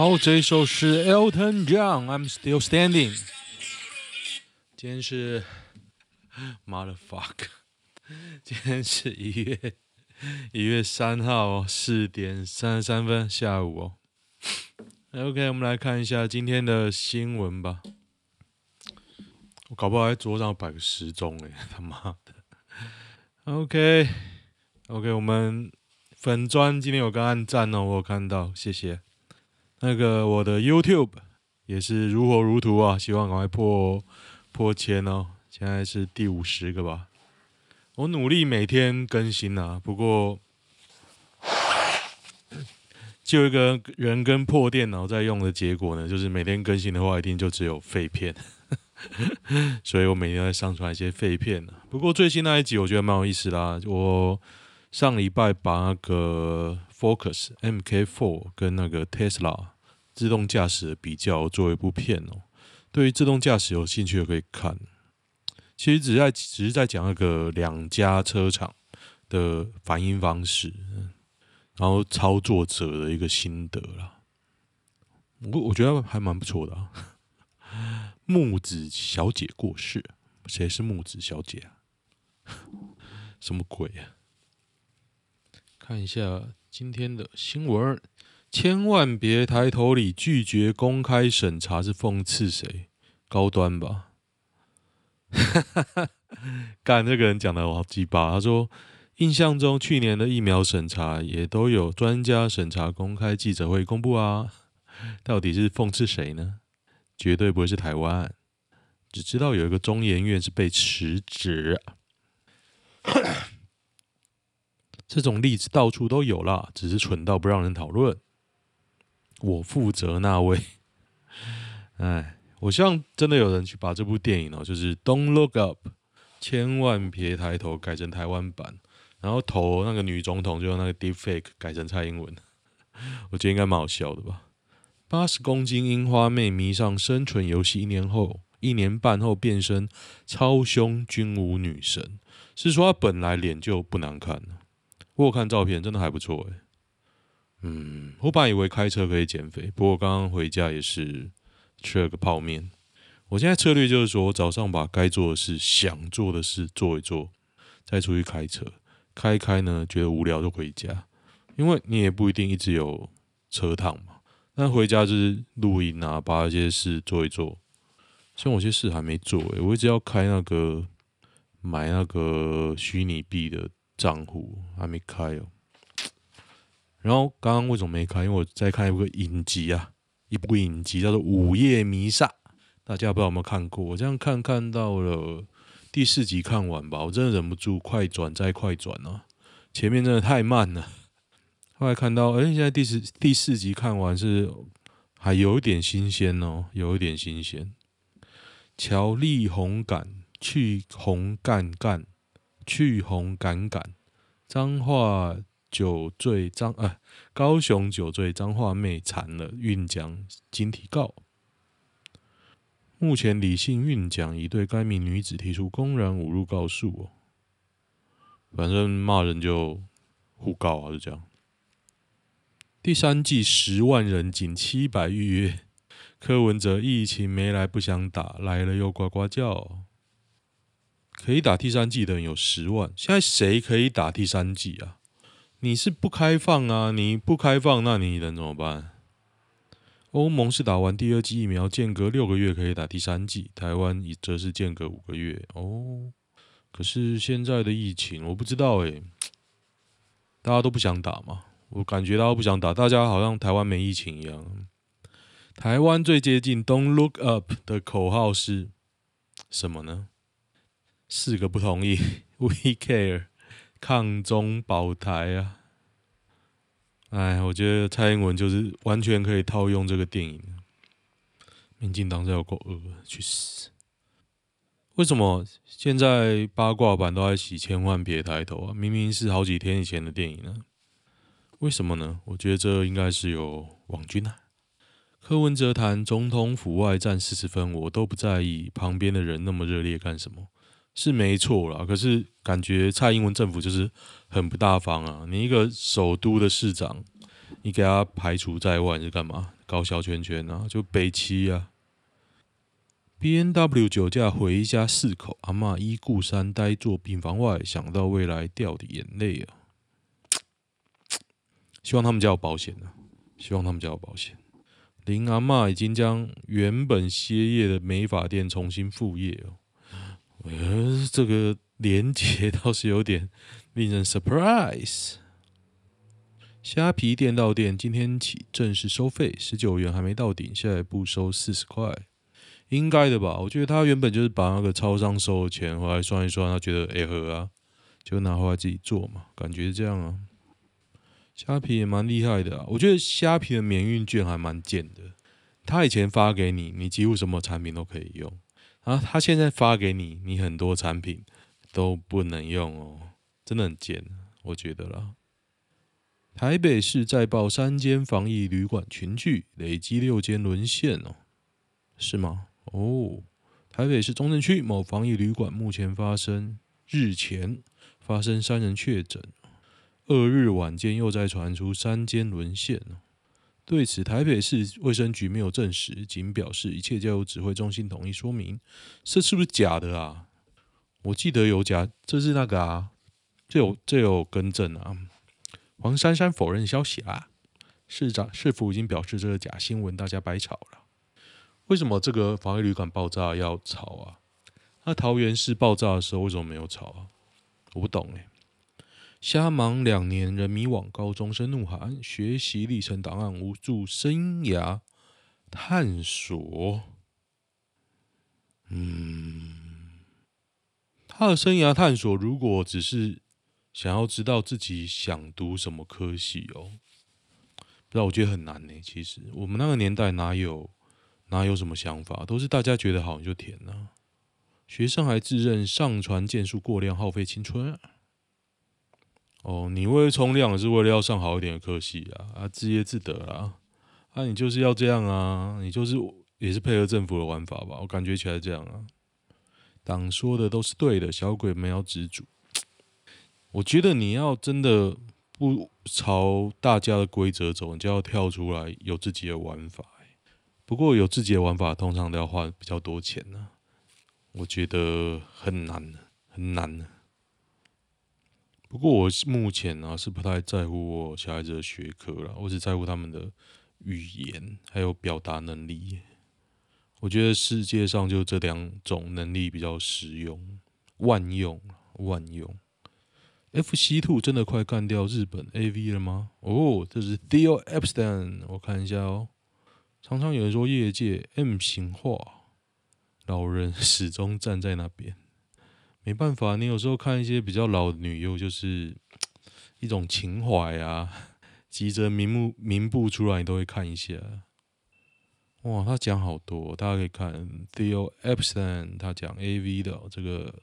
好，这一首是 Elton John，《I'm Still Standing》。今天是 Motherfuck，今天是一月一月三号四点三十三分下午哦。OK，我们来看一下今天的新闻吧。我搞不好在桌上摆个时钟诶，他妈的。OK，OK，、我们粉砖今天有个按赞哦，我有看到，谢谢。那个我的 YouTube 也是如火如荼啊，希望赶快破破千哦。现在是第五十个吧，我努力每天更新啊。不过，就一个人跟破电脑在用的结果呢，就是每天更新的话，一定就只有废片。所以我每天在上传一些废片呢。不过最新那一集我觉得蛮有意思啦，我上礼拜把那个。Focus MK4 跟那个 Tesla 自动驾驶的比较做一部片哦，对于自动驾驶有兴趣的可以看。其实只在只是在讲那个两家车厂的反应方式，然后操作者的一个心得啦。我我觉得还蛮不错的啊。木子小姐过世，谁是木子小姐啊？什么鬼啊？看一下。今天的新闻，千万别抬头里拒绝公开审查是讽刺谁？高端吧？哈哈哈！干这个人讲的我好鸡巴。他说，印象中去年的疫苗审查也都有专家审查公开记者会公布啊，到底是讽刺谁呢？绝对不会是台湾，只知道有一个中研院是被辞职。这种例子到处都有啦，只是蠢到不让人讨论。我负责那位，哎，我希望真的有人去把这部电影哦，就是《Don't Look Up》，千万别抬头，改成台湾版，然后头那个女总统就用那个 Deepfake 改成蔡英文，我觉得应该蛮好笑的吧。八十公斤樱花妹迷上生存游戏，一年后，一年半后变身超凶军武女神，是说她本来脸就不难看我看照片真的还不错哎，嗯，我本来以为开车可以减肥，不过刚刚回家也是吃了个泡面。我现在策略就是说，早上把该做的事、想做的事做一做，再出去开车，开开呢觉得无聊就回家，因为你也不一定一直有车趟嘛。那回家就是录音啊，把一些事做一做。像我些事还没做哎，我一直要开那个买那个虚拟币的。账户还没开哦，然后刚刚为什么没开？因为我在看一部影集啊，一部影集叫做《午夜弥撒》，大家不知道有没有看过？我这样看看到了第四集看完吧，我真的忍不住快转再快转啊，前面真的太慢了。后来看到，哎，现在第四第四集看完是还有一点新鲜哦，有一点新鲜。乔丽红感去红干干。去红赶赶，彰化酒醉彰啊，高雄酒醉彰化妹惨了，韵奖经提告。目前李姓韵奖已对该名女子提出公然侮辱告诉哦，反正骂人就互告啊，就这样。第三季十万人仅七百预约，柯文哲疫情没来不想打，来了又呱呱叫。可以打第三剂的人有十万，现在谁可以打第三剂啊？你是不开放啊？你不开放，那你能怎么办？欧盟是打完第二剂疫苗，间隔六个月可以打第三剂，台湾则是间隔五个月哦。可是现在的疫情，我不知道诶，大家都不想打嘛？我感觉大家都不想打，大家好像台湾没疫情一样。台湾最接近 “Don't look up” 的口号是什么呢？四个不同意，We care，抗中保台啊！哎，我觉得蔡英文就是完全可以套用这个电影。民进党在有够恶，去死！为什么现在八卦版都在洗千万别抬头啊？明明是好几天以前的电影呢？为什么呢？我觉得这应该是有网军啊。柯文哲谈总统府外战四十分，我都不在意，旁边的人那么热烈干什么？是没错啦，可是感觉蔡英文政府就是很不大方啊！你一个首都的市长，你给他排除在外是干嘛？搞小圈圈啊，就北七啊。B N W 酒驾回家四口，阿嬷依故三呆坐病房外，想到未来掉的眼泪啊！希望他们家有保险啊！希望他们家有保险。林阿嬷已经将原本歇业的美发店重新复业哦。呃，这个连接倒是有点令人 surprise。虾皮店到店今天起正式收费，十九元还没到顶，下一步收四十块。应该的吧，我觉得他原本就是把那个超商收的钱回来算一算，他觉得哎合啊，就拿回来自己做嘛，感觉是这样啊。虾皮也蛮厉害的啊，我觉得虾皮的免运券还蛮贱的。他以前发给你，你几乎什么产品都可以用，啊他现在发给你，你很多产品都不能用哦，真的很贱，我觉得啦。台北市再爆三间防疫旅馆群聚，累积六间沦陷哦，是吗？哦，台北市中正区某防疫旅馆目前发生日前发生三人确诊，二日晚间又再传出三间沦陷。对此，台北市卫生局没有证实，仅表示一切交由指挥中心统一说明。这是不是假的啊？我记得有假，这是那个啊，这有这有更正啊。黄珊珊否认消息啊，市长市府已经表示这个假新闻，大家白吵了。为什么这个防疫旅馆爆炸要吵啊？那桃园市爆炸的时候为什么没有吵啊？我不懂哎。瞎忙两年，人迷网高中生怒喊：学习历程档案无助生涯探索。嗯，他的生涯探索如果只是想要知道自己想读什么科系哦，不知道我觉得很难呢。其实我们那个年代哪有？哪有什么想法，都是大家觉得好你就填呢、啊。学生还自认上传件数过量，耗费青春。哦，你为了冲量是为了要上好一点的科系啊，啊，自业自得啊，啊，你就是要这样啊，你就是也是配合政府的玩法吧？我感觉起来这样啊。党说的都是对的，小鬼们要自主。我觉得你要真的不朝大家的规则走，你就要跳出来有自己的玩法。不过有自己的玩法，通常都要花比较多钱呢、我觉得很难，很难。不过我目前呢、啊、是不太在乎我小孩子的学科了，我只在乎他们的语言还有表达能力。我觉得世界上就这两种能力比较实用，万用，万用。FC Two 真的快干掉日本 AV 了吗？哦，这是 Theo Epstein，我看一下哦。常常有人说业界 M 型化，老人 始终站在那边，没办法，你有时候看一些比较老的女优，就是 一种情怀啊，急着名目名不出来，你都会看一下。哇，他讲好多，大家可以看 Theo Epstein，他讲 AV 的这个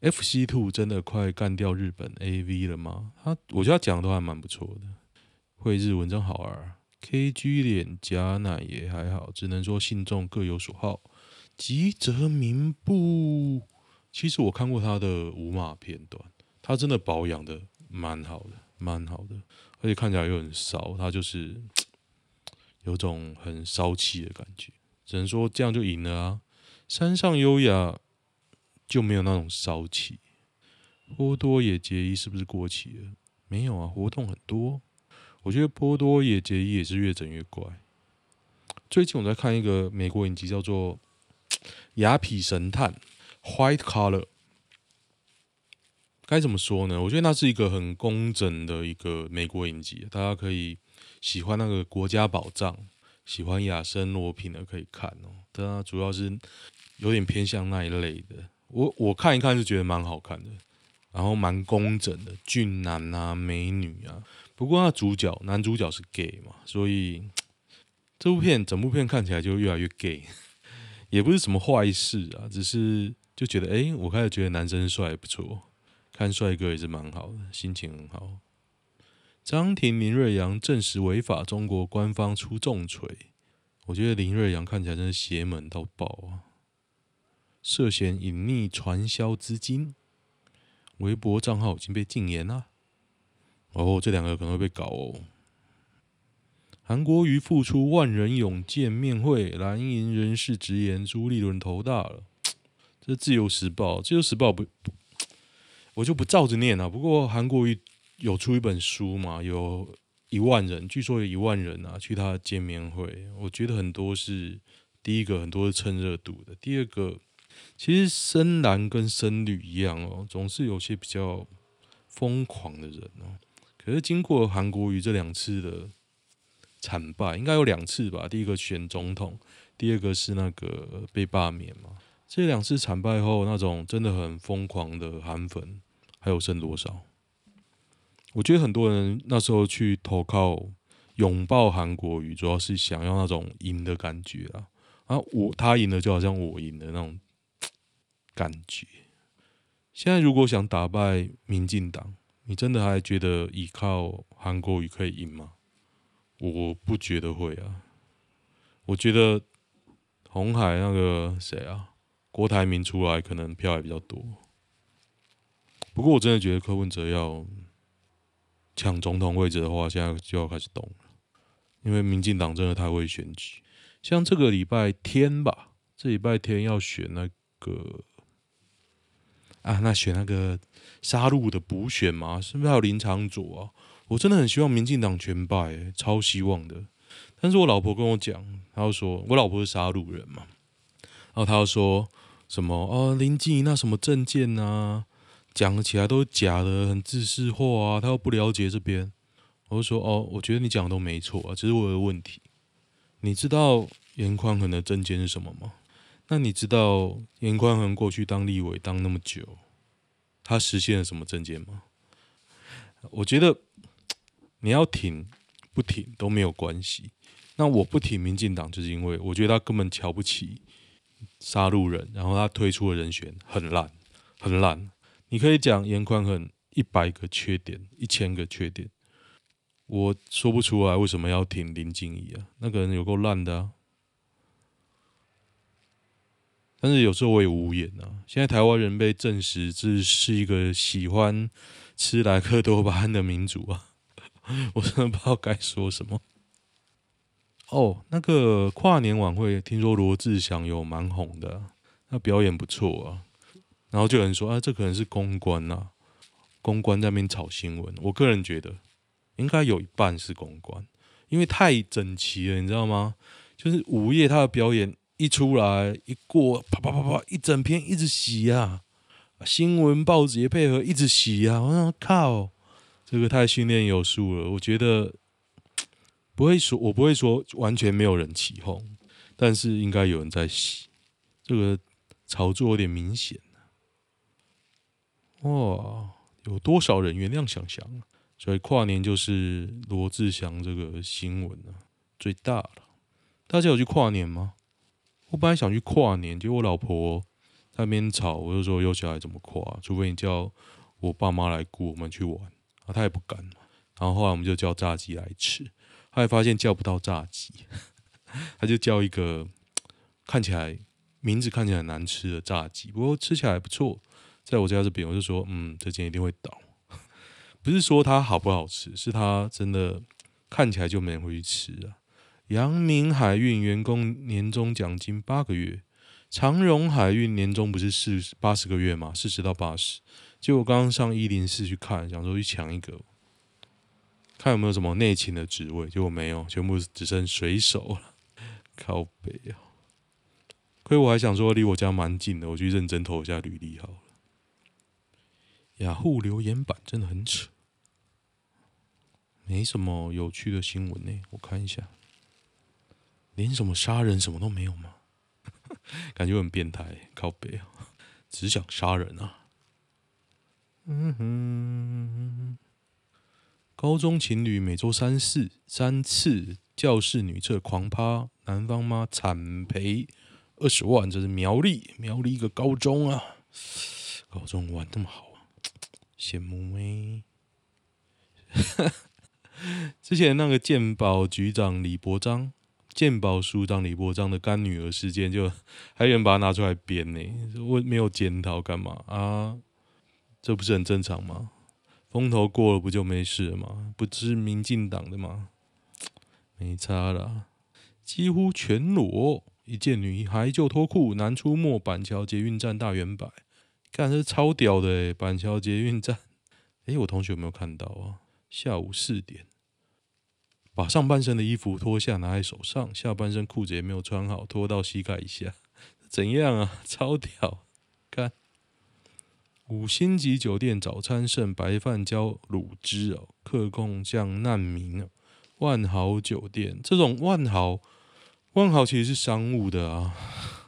FC Two 真的快干掉日本 AV 了吗？他我觉得他讲的都还蛮不错的，会日文真好玩。K G 脸颊奶也还好，只能说信众各有所好。吉泽明步，其实我看过他的无码片段，他真的保养的蛮好的，蛮好的，而且看起来又很骚，他就是有种很骚气的感觉。只能说这样就赢了啊！山上优雅就没有那种骚气。波多野结衣是不是过期了？没有啊，活动很多。我觉得波多野结衣也是越整越怪。最近我在看一个美国影集，叫做《雅痞神探》（White Collar）。该怎么说呢？我觉得那是一个很工整的一个美国影集，大家可以喜欢那个国家宝藏、喜欢亚森罗苹的可以看哦。但它主要是有点偏向那一类的。我我看一看是觉得蛮好看的，然后蛮工整的，俊男啊，美女啊。不过，那主角男主角是 gay 嘛，所以这部片整部片看起来就越来越 gay，也不是什么坏事啊，只是就觉得，哎、我开始觉得男生帅不错，看帅哥也是蛮好的，心情很好。张庭林瑞阳证实违法，中国官方出重锤。我觉得林瑞阳看起来真是邪门到爆啊！涉嫌隐匿传销资金，微博账号已经被禁言了。哦，这两个可能会被搞哦。韩国瑜复出万人涌见面会，蓝营人士直言朱立伦头大了。这自由时报，自由时报不，我就不照着念了。不过韩国瑜有出一本书嘛，有一万人，据说有一万人啊去他的见面会。我觉得很多是第一个，很多是蹭热度的。第二个，其实深蓝跟深绿一样哦，总是有些比较疯狂的人哦。可是经过韩国瑜这两次的惨败，应该有两次吧？第一个选总统，第二个是那个被罢免嘛。这两次惨败后，那种真的很疯狂的韩粉还有剩多少？我觉得很多人那时候去投靠、拥抱韩国瑜，主要是想要那种赢的感觉啊！啊，我他赢了，就好像我赢的那种感觉。现在如果想打败民进党，你真的还觉得依靠韩国瑜可以赢吗？我不觉得会啊。我觉得红海那个谁啊，郭台铭出来可能票也比较多。不过我真的觉得柯文哲要抢总统位置的话，现在就要开始动了，因为民进党真的太会选举。像这个礼拜天吧，这礼拜天要选那个。啊，那选那个杀戮的补选嘛，是不是还有林长佐啊？我真的很希望民进党全败，超希望的。但是我老婆跟我讲，她就说我老婆是杀戮人嘛，然后她就说什么哦，林静怡那什么证件啊，讲起来都是假的，很自私化啊，他又不了解这边。我就说哦，我觉得你讲的都没错啊，只是我有问题。你知道颜宽恒的证件是什么吗？那你知道颜宽恒过去当立委当那么久，他实现了什么证件吗？我觉得你要挺不挺都没有关系。那我不挺民进党，就是因为我觉得他根本瞧不起杀戮人，然后他推出的人选很烂，很烂。你可以讲严宽很一百个缺点，一千个缺点，我说不出来为什么要挺林静怡啊？那个人有够烂的啊！但是有时候我也无言啊。现在台湾人被证实这是一个喜欢吃莱克多巴胺的民族啊，我真的不知道该说什么。哦，那个跨年晚会，听说罗志祥有蛮红的，他表演不错啊。然后就有人说啊，这可能是公关啊，公关在那边炒新闻。我个人觉得应该有一半是公关，因为太整齐了，你知道吗？就是午夜他的表演。一出来一过，啪啪啪啪，一整篇一直洗啊，新闻报纸也配合一直洗啊。我靠，这个太训练有素了。我觉得不会说，我不会说完全没有人起哄，但是应该有人在洗。这个炒作有点明显。哇，有多少人原谅想想？所以跨年就是罗志祥这个新闻啊，最大了。大家有去跨年吗？我本来想去跨年，结果我老婆在那边吵，我就说有小孩怎么跨？除非你叫我爸妈来雇我们去玩啊，他也不敢。然后后来我们就叫炸鸡来吃，后来发现叫不到炸鸡，他就叫一个看起来名字看起来很难吃的炸鸡，不过吃起来不错。在我家这边，我就说嗯，这间一定会倒。不是说它好不好吃，是它真的看起来就没人会去吃啊。阳明海运员工年终奖金八个月，长荣海运年终不是四八十个月吗？四十到八十。结果刚刚上一零四去看，想说去抢一个，看有没有什么内勤的职位，结果没有，全部只剩水手了。靠北啊！亏我还想说离我家蛮近的，我去认真投一下履历好了。雅虎留言板真的很扯，没什么有趣的新闻呢，我看一下。连什么杀人什么都没有吗？感觉很变态，靠北啊，只想杀人啊！嗯哼，高中情侣每周三四三次教室女厕狂趴，男方妈惨赔二十万，这是苗栗苗栗一个高中啊！高中玩这么好啊，羡慕没？之前那个鉴宝局长李伯章，鉴宝署长李伯章的干女儿事件，就还有人把它拿出来编呢？我没有检讨干嘛啊？这不是很正常吗？风头过了不就没事了吗？不是民进党的吗？没差啦，几乎全裸，一见女孩就脱裤，男出没板桥捷运站大圆柏，看这超屌的诶，板桥捷运站，诶，我同学有没有看到啊？下午四点，把上半身的衣服脱下拿在手上，下半身裤子也没有穿好，脱到膝盖以下，怎样啊？超屌，看。五星级酒店早餐剩白饭浇卤汁哦，客供酱难民哦。万豪酒店这种万豪，万豪其实是商务的啊。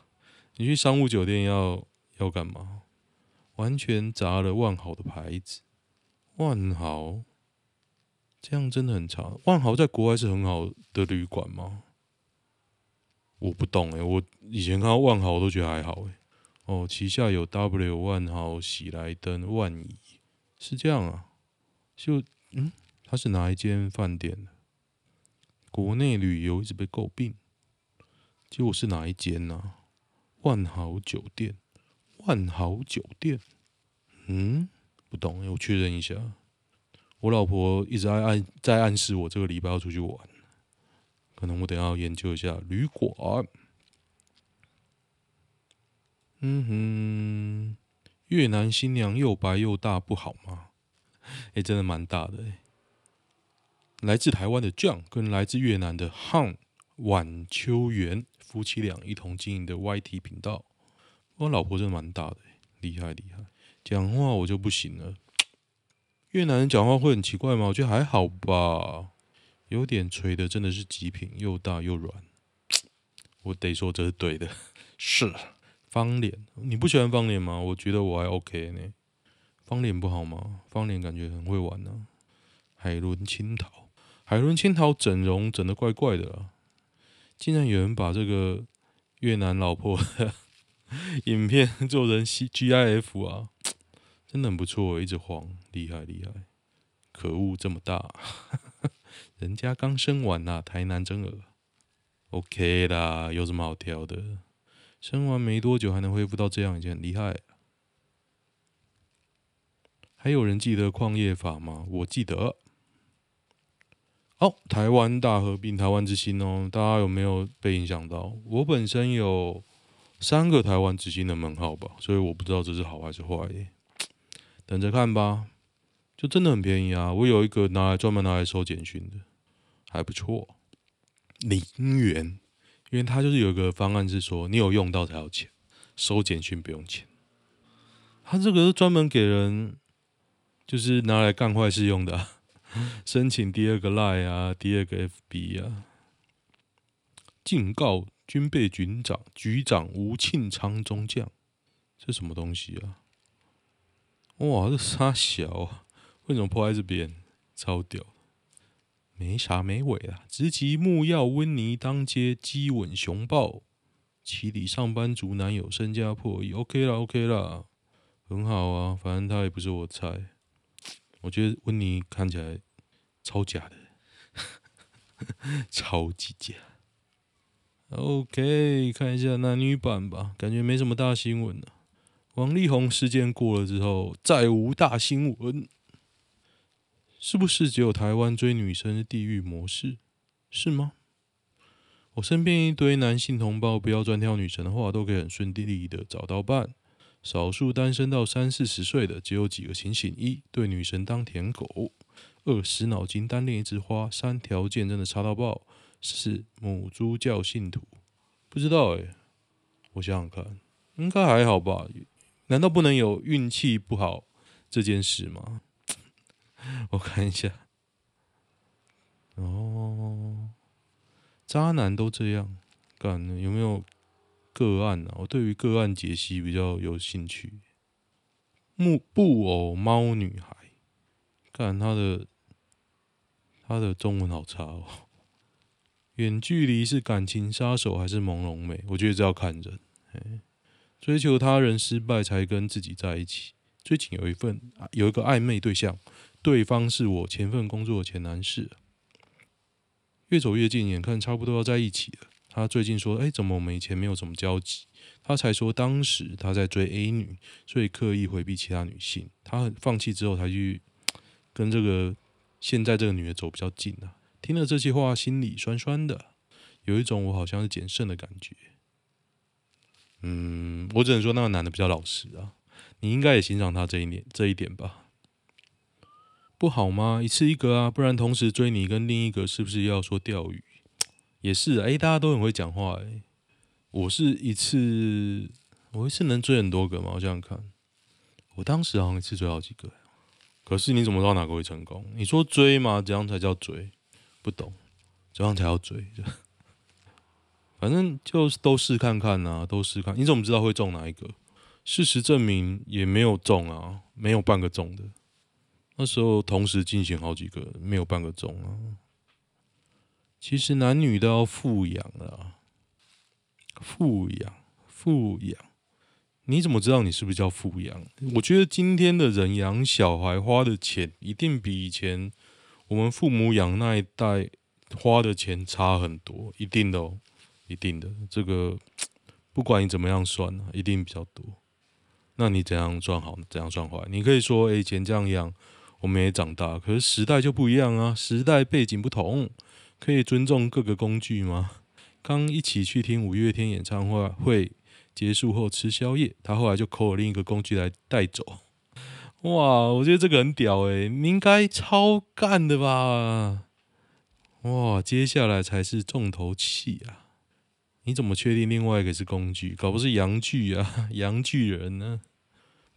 你去商务酒店要要干嘛？完全砸了万豪的牌子。万豪这样真的很差。万豪在国外是很好的旅馆吗？我不懂诶、我以前看到万豪我都觉得还好诶、哦，旗下有 W 万豪、喜来登、万怡，是这样啊？就嗯，它是哪一间饭店？国内旅游一直被诟病，结果是哪一间呢、啊？万豪酒店，万豪酒店，嗯，不懂，我确认一下。我老婆一直在暗在暗示我这个礼拜要出去玩，可能我等下要研究一下旅馆。嗯哼，越南新娘又白又大，不好吗？哎、真的蛮大的、欸。来自台湾的 John 跟来自越南的 Han 晚秋元夫妻俩一同经营的 YT 频道，我老婆真的蛮大的、欸，厉害厉害。讲话我就不行了。越南人讲话会很奇怪吗？我觉得还好吧。有点锤的真的是极品，又大又软。我得说这是对的，是。方脸，你不喜欢方脸吗？我觉得我还 OK 呢。方脸不好吗？方脸感觉很会玩呢、海伦青桃，海伦青桃整容整得怪怪的啊！竟然有人把这个越南老婆的 影片做成 GIF 啊，真的很不错，一直晃，厉害厉害！可恶，这么大，人家刚生完呐、啊，台南真儿，OK 啦，有什么好挑的？生完没多久还能恢复到这样，已经很厉害了。还有人记得矿业法吗？我记得。哦，台湾大合并，台湾之星哦，大家有没有被影响到？我本身有三个台湾之星的门号吧，所以我不知道这是好还是坏。等着看吧，就真的很便宜啊！我有一个拿来专门拿来收简讯的，还不错，零元。因为他就是有一个方案是说，你有用到才要钱，收简讯不用钱。他这个是专门给人，就是拿来干坏事用的，申请第二个 Line 啊，第二个 FB 啊。警告军备局长局长吴庆昌中将，这什么东西啊？哇，这啥小啊？为什么破在这边？超屌！没啥没尾啊！直击木曜温妮当街激吻熊抱，起底上班族男友身家破亿。OK 啦，OK 啦，很好啊。反正他也不是我菜。我觉得温妮看起来超假的，超级假。OK，看一下男女版吧，感觉没什么大新闻呢、啊。王力宏事件过了之后，再无大新闻。是不是只有台湾追女生的地狱模式？是吗？我身边一堆男性同胞，不要专挑女神的话，都可以很顺利的找到伴。少数单身到三四十岁的，只有几个情形：一对女神当舔狗；二死脑筋单恋一枝花；三条件真的差到爆；四母猪教信徒。不知道哎、我想想看，应该还好吧？难道不能有运气不好这件事吗？我看一下，哦，渣男都这样干，有没有个案啊？我对于个案解析比较有兴趣。木布偶猫女孩，看他的他的中文好差哦。远距离是感情杀手还是朦胧美？我觉得这要看人。追求他人失败才跟自己在一起。最近有一份有一个暧昧对象。对方是我前份工作的前男士，越走越近，眼看差不多要在一起了。他最近说：“哎，怎么我们以前没有什么交集？”他才说，当时他在追 A 女，所以刻意回避其他女性。他放弃之后，才去跟这个现在这个女的走比较近啊。听了这些话，心里酸酸的，有一种我好像是捡剩的感觉。嗯，我只能说那个男的比较老实啊，你应该也欣赏他这一点这一点吧？不好吗？一次一个啊，不然同时追你跟另一个是不是要说钓鱼？也是，哎，大家都很会讲话，哎，我是一次，我一次能追很多个吗？我想想看，我当时好像一次追好几个，可是你怎么知道哪个会成功？你说追吗？怎样才叫追？不懂，怎样才要追？反正就是都试看看啊，都试看。你怎么知道会中哪一个？事实证明也没有中啊，没有半个中的。那时候同时进行好几个，没有半个钟啊。其实男女都要富养啊，富养，富养。你怎么知道你是不是叫富养？我觉得今天的人养小孩花的钱，一定比以前我们父母养那一代花的钱差很多，一定的哦，一定的。这个不管你怎么样算啊，一定比较多。那你怎样算好，怎样算坏？你可以说，欸，以前这样养，我们也长大，可是时代就不一样啊，时代背景不同。可以尊重各个工具吗？刚一起去听五月天演唱会，会结束后吃宵夜，他后来就抠了另一个工具来带走。哇，我觉得这个很屌诶，你应该超干的吧？哇，接下来才是重头戏啊！你怎么确定另外一个是工具？搞不是洋具啊，洋巨人呢？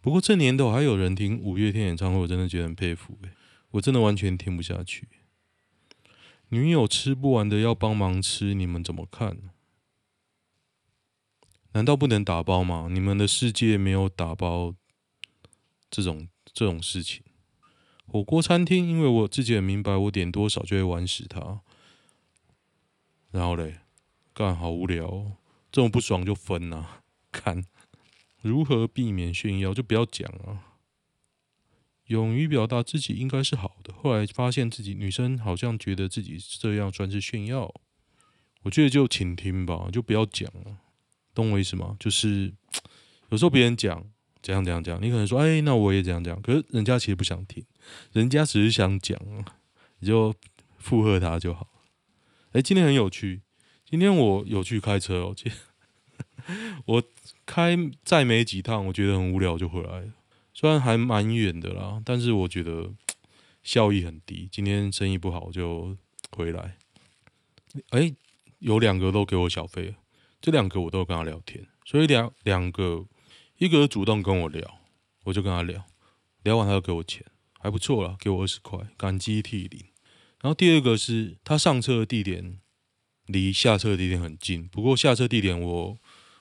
不过这年头还有人听五月天演唱会，我真的觉得很佩服，我真的完全听不下去。女友吃不完的要帮忙吃，你们怎么看？难道不能打包吗？你们的世界没有打包这种这种事情。火锅餐厅，因为我自己很明白，我点多少就会玩死它。然后嘞，干好无聊，这种不爽就分啊！看如何避免炫耀，就不要讲啊。勇于表达自己应该是好的，后来发现自己女生好像觉得自己这样算是炫耀，我觉得就倾听吧，就不要讲了，懂我意思吗？就是 有时候别人讲怎样怎样讲，你可能说哎，那我也这样讲，可是人家其实不想听，人家只是想讲，你就附和他就好。哎，今天很有趣，今天我有去开车哦，我开再没几趟，我觉得很无聊就回来了。虽然还蛮远的啦，但是我觉得效益很低。今天生意不好就回来。哎，有两个都给我小费，这两个我都跟他聊天，所以两两个，一个主动跟我聊，我就跟他聊，聊完他就给我钱，还不错啦，给我二十块，感激涕零。然后第二个是他上车的地点离下车的地点很近，不过下车地点我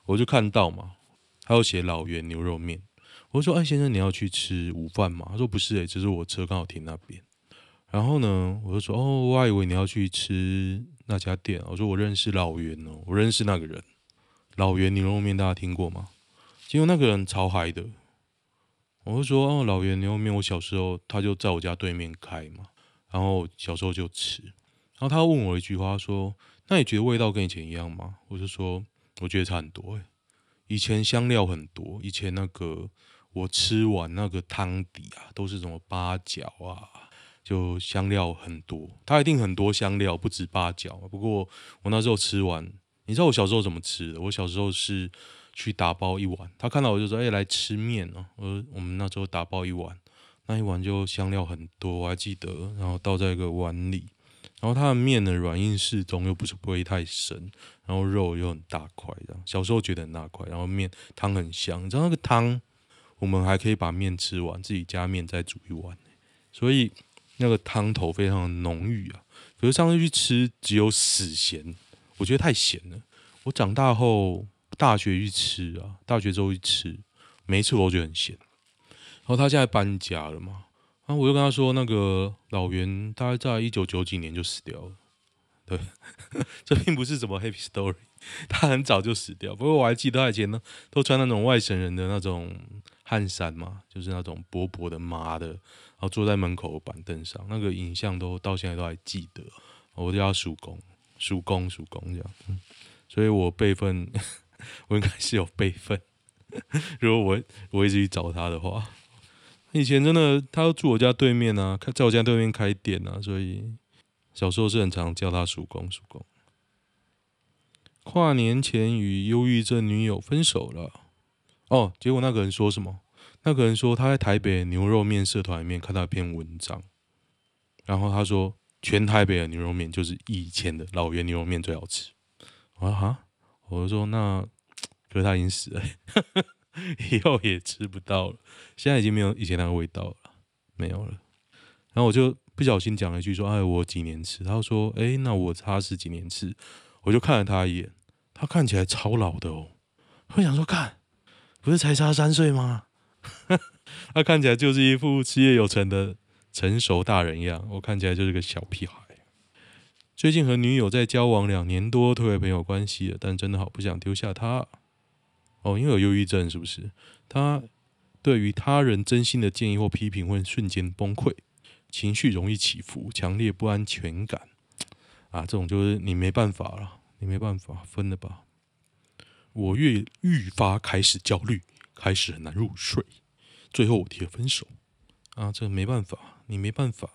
我就看到嘛，他有写老袁牛肉面。我说：“哎，先生，你要去吃午饭吗？”他说：“不是，哎，只是我车刚好停那边。”然后呢，我就说：“哦，我还以为你要去吃那家店。”我说：“我认识老袁哦，我认识那个人，老袁牛肉面，大家听过吗？”结果那个人超嗨的。我就说：“哦，老袁牛肉面，我小时候他就在我家对面开嘛，然后小时候就吃。”然后他问我一句话，说：“那你觉得味道跟以前一样吗？”我就说：“我觉得差很多，哎，以前香料很多，以前那个。”我吃完那个汤底啊，都是什么八角啊，就香料很多。它一定很多香料，不止八角。不过我那时候吃完，你知道我小时候怎么吃的？我小时候是去打包一碗。他看到我就说：“哎、来吃面哦。”我：“我们那时候打包一碗，那一碗就香料很多，我还记得。然后倒在一个碗里，然后它的面呢软硬适中，又不是不会太深，然后肉又很大块，这样。小时候觉得很大块，然后面汤很香，你知道那个汤。我们还可以把面吃完，自己加面再煮一碗，所以那个汤头非常的浓郁啊。可是上次去吃只有死咸，我觉得太咸了。我长大后大学去吃啊，大学之后去吃，每一次我都觉得很咸。然后他现在搬家了嘛，然后我就跟他说，那个老袁大概在一九九几年就死掉了。对，这并不是什么 happy story，他很早就死掉。不过我还记得他以前呢，都穿那种外省人的那种。汗衫嘛，就是那种薄薄的麻的，然后坐在门口板凳上，那个影像都到现在都还记得。我叫他叔公，叔公，叔公这样。所以我辈分，我应该是有辈分。如果我我一直去找他的话，以前真的他住我家对面啊，在我家对面开店啊，所以小时候是很常叫他叔公叔公。跨年前与忧郁症女友分手了。哦，结果那个人说什么？那个人说他在台北牛肉面社团里面看到一篇文章，然后他说全台北的牛肉面就是以前的老袁牛肉面最好吃。啊哈，我就说那，可是他已经死了，以后也吃不到了。现在已经没有以前那个味道了，没有了。然后我就不小心讲了一句说：“哎，我几年吃？”他说：“哎，那我差十几年吃。”我就看了他一眼，他看起来超老的哦。我想说，看，不是才差三岁吗？他看起来就是一副事业有成的成熟大人样，我看起来就是个小屁孩。最近和女友在交往两年多，退为朋友关系了，但真的好不想丢下她。哦，因为有忧郁症，是不是？他对于他人真心的建议或批评会瞬间崩溃，情绪容易起伏，强烈不安全感。啊，这种就是你没办法了，你没办法分了吧？我越愈发开始焦虑，开始很难入睡，最后我提了分手。啊，这个没办法，你没办法。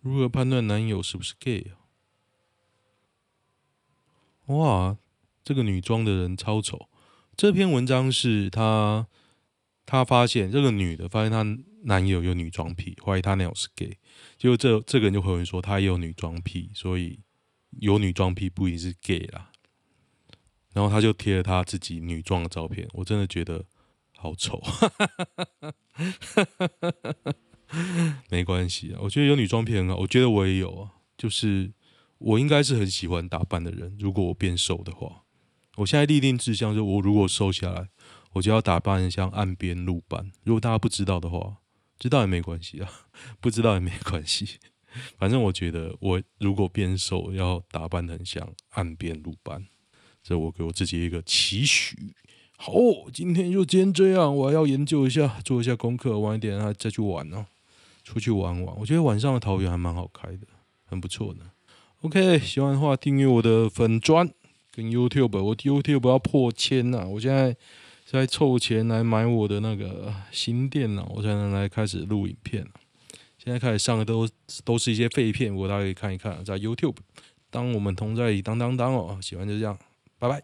如何判断男友是不是 gay 啊？哇，这个女装的人超丑。这篇文章是她，她发现这个女的发现她男友有女装癖，怀疑她男友是 gay。结果这这个人就回文说，她也有女装癖，所以有女装癖不一定是 gay 啦。然后她就贴了她自己女装的照片，我真的觉得好丑。没关系啊，我觉得有女装癖很好，我觉得我也有啊，就是。我应该是很喜欢打扮的人。如果我变瘦的话，我现在立定志向，就我如果瘦下来，我就要打扮像岸边露伴。如果大家不知道的话，知道也没关系啊，不知道也没关系。反正我觉得，我如果变瘦，要打扮得很像岸边露伴。这我给我自己一个期许。好，今天就今天这样，我还要研究一下，做一下功课，晚一点还再去玩哦、出去玩玩。我觉得晚上的桃园还蛮好开的，很不错的。OK，喜欢的话订阅我的粉专 YouTube，我 YouTube 要破千了，我现在在凑钱来买我的那个新电脑，我才能来开始录影片。现在开始上的都都是一些废片，我大家可以看一看，在 YouTube。当我们同在当当当哦，喜欢就这样，拜拜。